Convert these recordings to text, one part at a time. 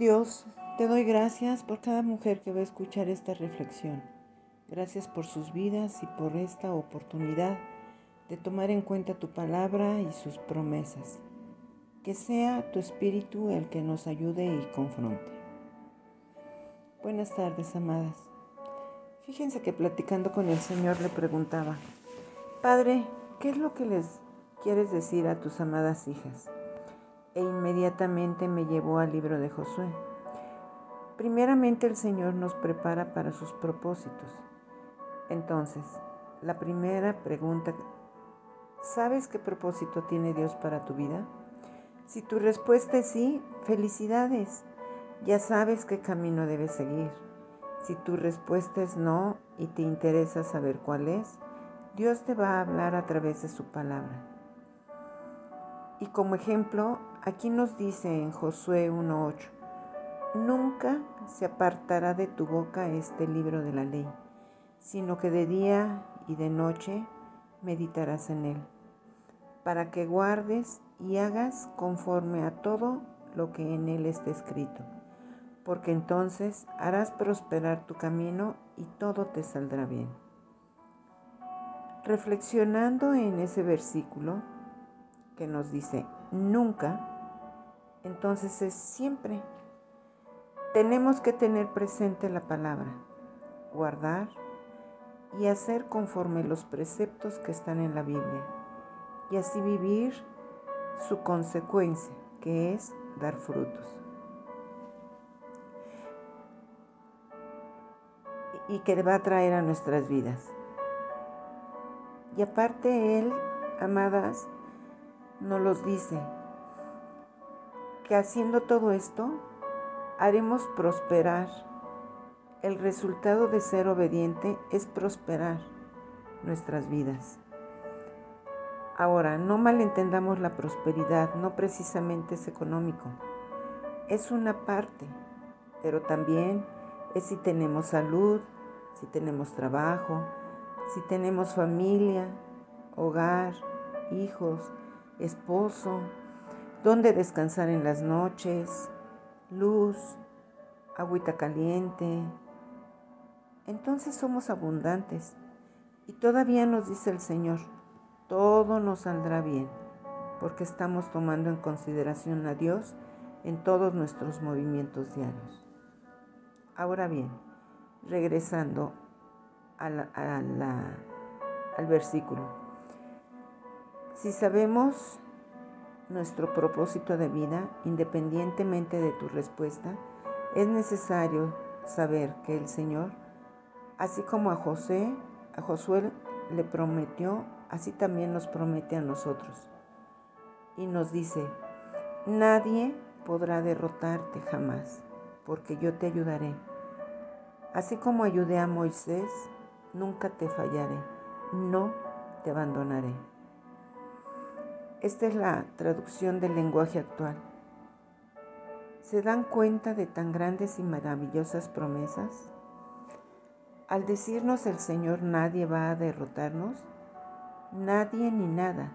Dios, te doy gracias por cada mujer que va a escuchar esta reflexión. Gracias por sus vidas y por esta oportunidad de tomar en cuenta tu palabra y sus promesas. Que sea tu espíritu el que nos ayude y confronte. Buenas tardes, amadas. Fíjense que platicando con el Señor le preguntaba, Padre, ¿qué es lo que les quieres decir a tus amadas hijas? E inmediatamente me llevó al libro de Josué. Primeramente el Señor nos prepara para sus propósitos. Entonces, la primera pregunta ¿Sabes qué propósito tiene Dios para tu vida? Si tu respuesta es sí, felicidades. Ya sabes qué camino debes seguir. Si tu respuesta es no y te interesa saber cuál es, Dios te va a hablar a través de su palabra. Y como ejemplo, aquí nos dice en Josué 1.8, nunca se apartará de tu boca este libro de la ley, sino que de día y de noche meditarás en él, para que guardes y hagas conforme a todo lo que en él está escrito, porque entonces harás prosperar tu camino y todo te saldrá bien. Reflexionando en ese versículo que nos dice nunca, entonces es siempre. Tenemos que tener presente la palabra, guardar, y hacer conforme los preceptos que están en la Biblia y así vivir su consecuencia, que es dar frutos. Y que va a traer a nuestras vidas. Y aparte Él, amadas, nos los dice, que haciendo todo esto, haremos prosperar el resultado de ser obediente es prosperar nuestras vidas. Ahora, no malentendamos la prosperidad, no precisamente es económico. Es una parte, pero también es si tenemos salud, si tenemos trabajo, si tenemos familia, hogar, hijos, esposo, dónde descansar en las noches, luz, agüita caliente, entonces somos abundantes. Y todavía nos dice el Señor, todo nos saldrá bien, porque estamos tomando en consideración a Dios en todos nuestros movimientos diarios. Ahora bien, regresando al versículo, si sabemos nuestro propósito de vida, independientemente de tu respuesta, es necesario saber que el Señor Así como a José, a Josué le prometió, así también nos promete a nosotros. Y nos dice, nadie podrá derrotarte jamás, porque yo te ayudaré. Así como ayudé a Moisés, nunca te fallaré, no te abandonaré. Esta es la traducción del lenguaje actual. ¿Se dan cuenta de tan grandes y maravillosas promesas? Al decirnos el Señor nadie va a derrotarnos, nadie ni nada,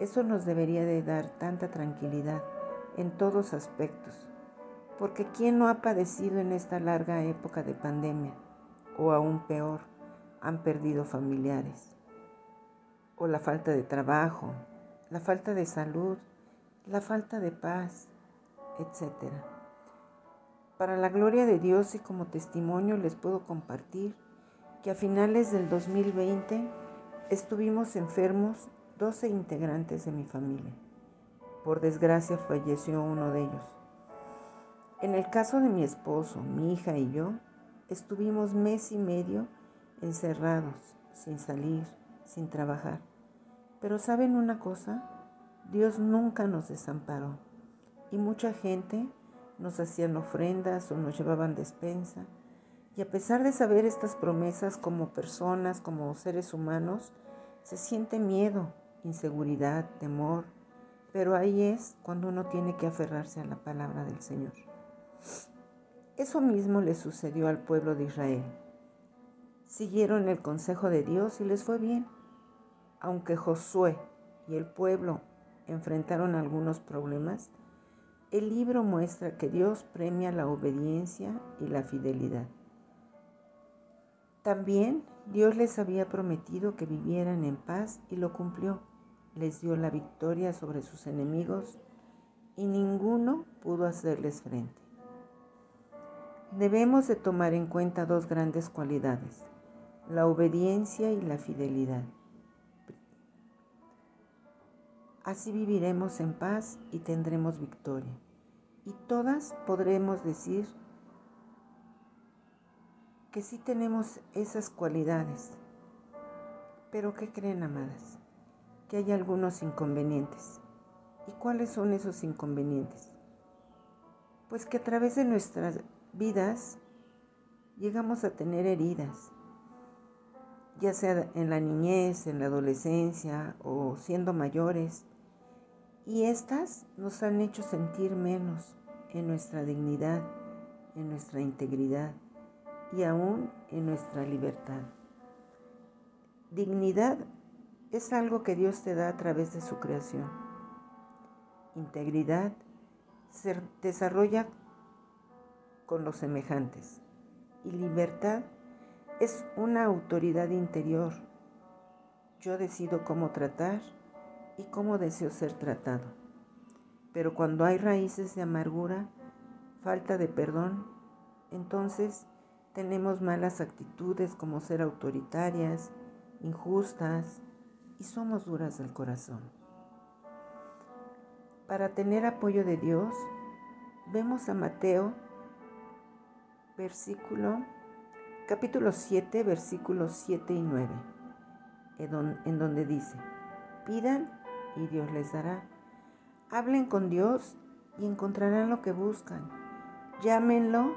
eso nos debería de dar tanta tranquilidad en todos aspectos, porque ¿quién no ha padecido en esta larga época de pandemia? O aún peor, han perdido familiares, o la falta de trabajo, la falta de salud, la falta de paz, etc. Para la gloria de Dios y como testimonio les puedo compartir que a finales del 2020 estuvimos enfermos 12 integrantes de mi familia. Por desgracia falleció uno de ellos. En el caso de mi esposo, mi hija y yo, estuvimos mes y medio encerrados, sin salir, sin trabajar. Pero ¿saben una cosa? Dios nunca nos desamparó. Y mucha gente nos hacían ofrendas o nos llevaban despensa y a pesar de saber estas promesas como personas, como seres humanos, se siente miedo, inseguridad, temor, pero ahí es cuando uno tiene que aferrarse a la palabra del Señor. Eso mismo le sucedió al pueblo de Israel. Siguieron el consejo de Dios y les fue bien. Aunque Josué y el pueblo enfrentaron algunos problemas, el libro muestra que Dios premia la obediencia y la fidelidad. También Dios les había prometido que vivieran en paz y lo cumplió. Les dio la victoria sobre sus enemigos y ninguno pudo hacerles frente. Debemos de tomar en cuenta dos grandes cualidades, la obediencia y la fidelidad. Así viviremos en paz y tendremos victoria. Y todas podremos decir que sí tenemos esas cualidades. Pero ¿qué creen, amadas? Que hay algunos inconvenientes. ¿Y cuáles son esos inconvenientes? Pues que a través de nuestras vidas llegamos a tener heridas, ya sea en la niñez, en la adolescencia o siendo mayores, y estas nos han hecho sentir menos en nuestra dignidad, en nuestra integridad y aún en nuestra libertad. Dignidad es algo que Dios te da a través de su creación. Integridad se desarrolla con los semejantes. Y libertad es una autoridad interior. Yo decido cómo tratar y cómo deseo ser tratado. Pero cuando hay raíces de amargura, falta de perdón, entonces tenemos malas actitudes como ser autoritarias, injustas y somos duras del corazón. Para tener apoyo de Dios, vemos a Mateo, versículo, capítulo 7, versículos 7 y 9, en donde dice, pidan y Dios les dará. Hablen con Dios y encontrarán lo que buscan. Llámenlo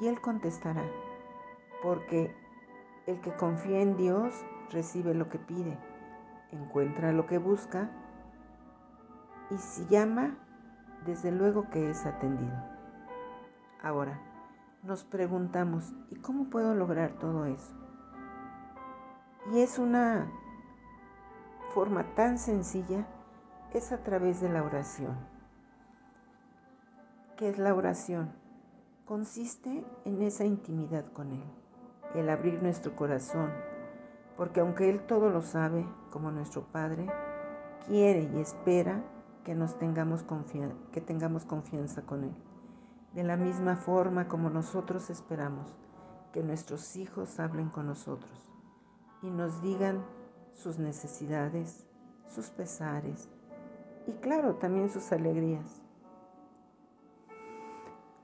y Él contestará. Porque el que confía en Dios recibe lo que pide, encuentra lo que busca y si llama, desde luego que es atendido. Ahora, nos preguntamos, ¿y cómo puedo lograr todo eso? Y es una forma tan sencilla es a través de la oración. ¿Qué es la oración? Consiste en esa intimidad con Él, el abrir nuestro corazón, porque aunque Él todo lo sabe, como nuestro Padre, quiere y espera que, nos tengamos, que tengamos confianza con Él. De la misma forma como nosotros esperamos que nuestros hijos hablen con nosotros y nos digan sus necesidades, sus pesares y claro, también sus alegrías.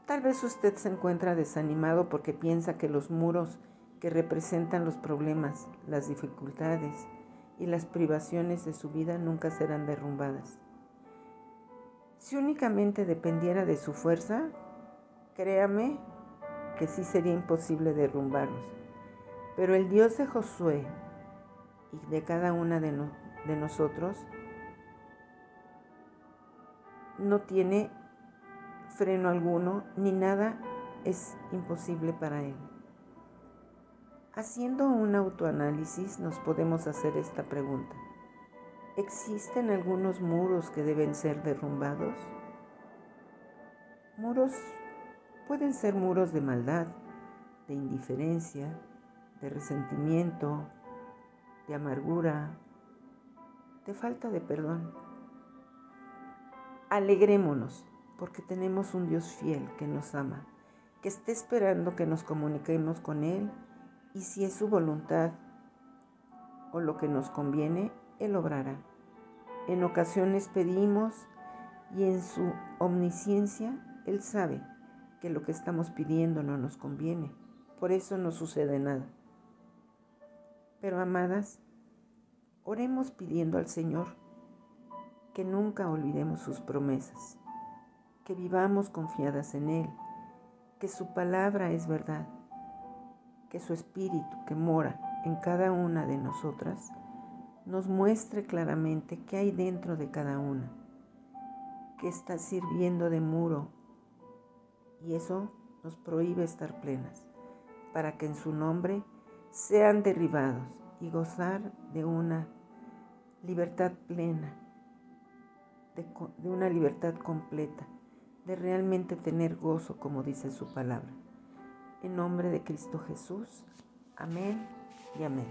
Tal vez usted se encuentra desanimado porque piensa que los muros que representan los problemas, las dificultades y las privaciones de su vida nunca serán derrumbadas. Si únicamente dependiera de su fuerza, créame que sí sería imposible derrumbarlos. Pero el Dios de Josué y de cada una de, de nosotros no tiene freno alguno ni nada es imposible para él. Haciendo un autoanálisis nos podemos hacer esta pregunta. ¿Existen algunos muros que deben ser derrumbados? Muros pueden ser muros de maldad, de indiferencia, de resentimiento, de amargura, de falta de perdón. Alegrémonos porque tenemos un Dios fiel que nos ama, que está esperando que nos comuniquemos con Él y si es su voluntad o lo que nos conviene, Él obrará. En ocasiones pedimos y en su omnisciencia Él sabe que lo que estamos pidiendo no nos conviene. Por eso no sucede nada. Pero amadas, oremos pidiendo al Señor que nunca olvidemos sus promesas, que vivamos confiadas en Él, que su palabra es verdad, que su espíritu que mora en cada una de nosotras nos muestre claramente qué hay dentro de cada una, que está sirviendo de muro y eso nos prohíbe estar plenas, para que en su nombre sean derribados y gozar de una libertad plena, de, una libertad completa, de realmente tener gozo como dice su palabra. En nombre de Cristo Jesús. Amén y amén.